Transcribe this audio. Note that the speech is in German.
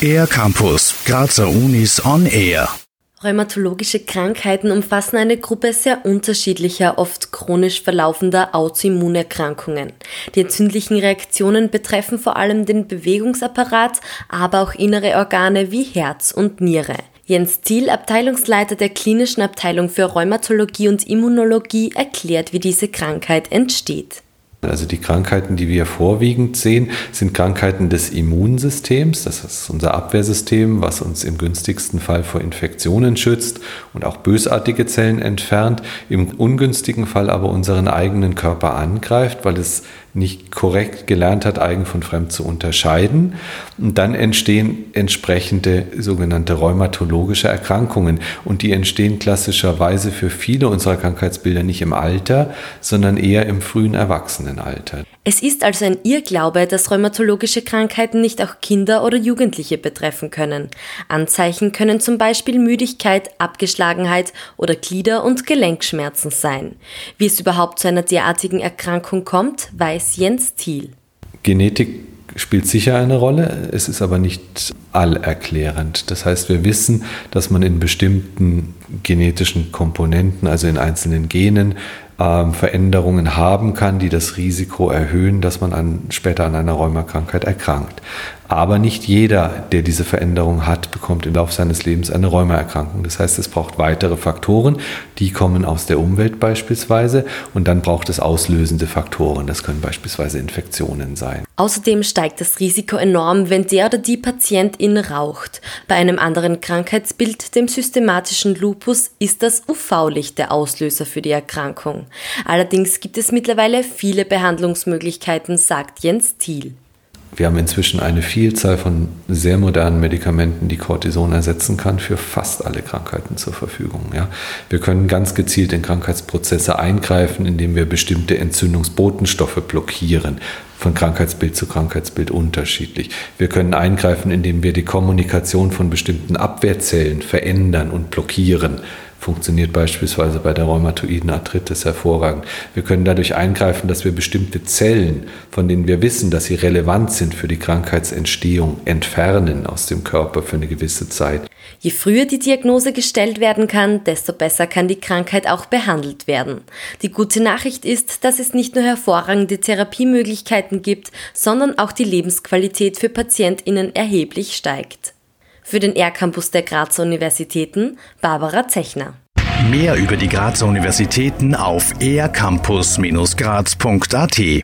Air Campus, Grazer Unis on Air. Rheumatologische Krankheiten umfassen eine Gruppe sehr unterschiedlicher, oft chronisch verlaufender Autoimmunerkrankungen. Die entzündlichen Reaktionen betreffen vor allem den Bewegungsapparat, aber auch innere Organe wie Herz und Niere. Jens Thiel, Abteilungsleiter der klinischen Abteilung für Rheumatologie und Immunologie, erklärt, wie diese Krankheit entsteht. Also die Krankheiten, die wir vorwiegend sehen, sind Krankheiten des Immunsystems. Das ist unser Abwehrsystem, was uns im günstigsten Fall vor Infektionen schützt und auch bösartige Zellen entfernt. Im ungünstigen Fall aber unseren eigenen Körper angreift, weil es nicht korrekt gelernt hat, eigen von fremd zu unterscheiden. Und dann entstehen entsprechende sogenannte rheumatologische Erkrankungen. Und die entstehen klassischerweise für viele unserer Krankheitsbilder nicht im Alter, sondern eher im frühen Erwachsenenalter. Es ist also ein Irrglaube, dass rheumatologische Krankheiten nicht auch Kinder oder Jugendliche betreffen können. Anzeichen können zum Beispiel Müdigkeit, Abgeschlagenheit oder Glieder- und Gelenkschmerzen sein. Wie es überhaupt zu einer derartigen Erkrankung kommt, weiß Jens Thiel. Genetik spielt sicher eine Rolle, es ist aber nicht allerklärend. Das heißt, wir wissen, dass man in bestimmten genetischen Komponenten, also in einzelnen Genen, ähm, Veränderungen haben kann, die das Risiko erhöhen, dass man an, später an einer Rheumakrankheit erkrankt. Aber nicht jeder, der diese Veränderung hat, bekommt im Laufe seines Lebens eine Rheumaerkrankung. Das heißt, es braucht weitere Faktoren, die kommen aus der Umwelt beispielsweise und dann braucht es auslösende Faktoren. Das können beispielsweise Infektionen sein. Außerdem steigt das Risiko enorm, wenn der oder die Patientin raucht. Bei einem anderen Krankheitsbild, dem systematischen Lupus, ist das UV-Licht der Auslöser für die Erkrankung. Allerdings gibt es mittlerweile viele Behandlungsmöglichkeiten, sagt Jens Thiel. Wir haben inzwischen eine Vielzahl von sehr modernen Medikamenten, die Cortison ersetzen kann, für fast alle Krankheiten zur Verfügung. Ja. Wir können ganz gezielt in Krankheitsprozesse eingreifen, indem wir bestimmte Entzündungsbotenstoffe blockieren. Von Krankheitsbild zu Krankheitsbild unterschiedlich. Wir können eingreifen, indem wir die Kommunikation von bestimmten Abwehrzellen verändern und blockieren funktioniert beispielsweise bei der rheumatoiden Arthritis hervorragend. Wir können dadurch eingreifen, dass wir bestimmte Zellen, von denen wir wissen, dass sie relevant sind für die Krankheitsentstehung, entfernen aus dem Körper für eine gewisse Zeit. Je früher die Diagnose gestellt werden kann, desto besser kann die Krankheit auch behandelt werden. Die gute Nachricht ist, dass es nicht nur hervorragende Therapiemöglichkeiten gibt, sondern auch die Lebensqualität für Patientinnen erheblich steigt. Für den R-Campus der Grazer Universitäten Barbara Zechner. Mehr über die Grazer Universitäten auf ercampus-graz.at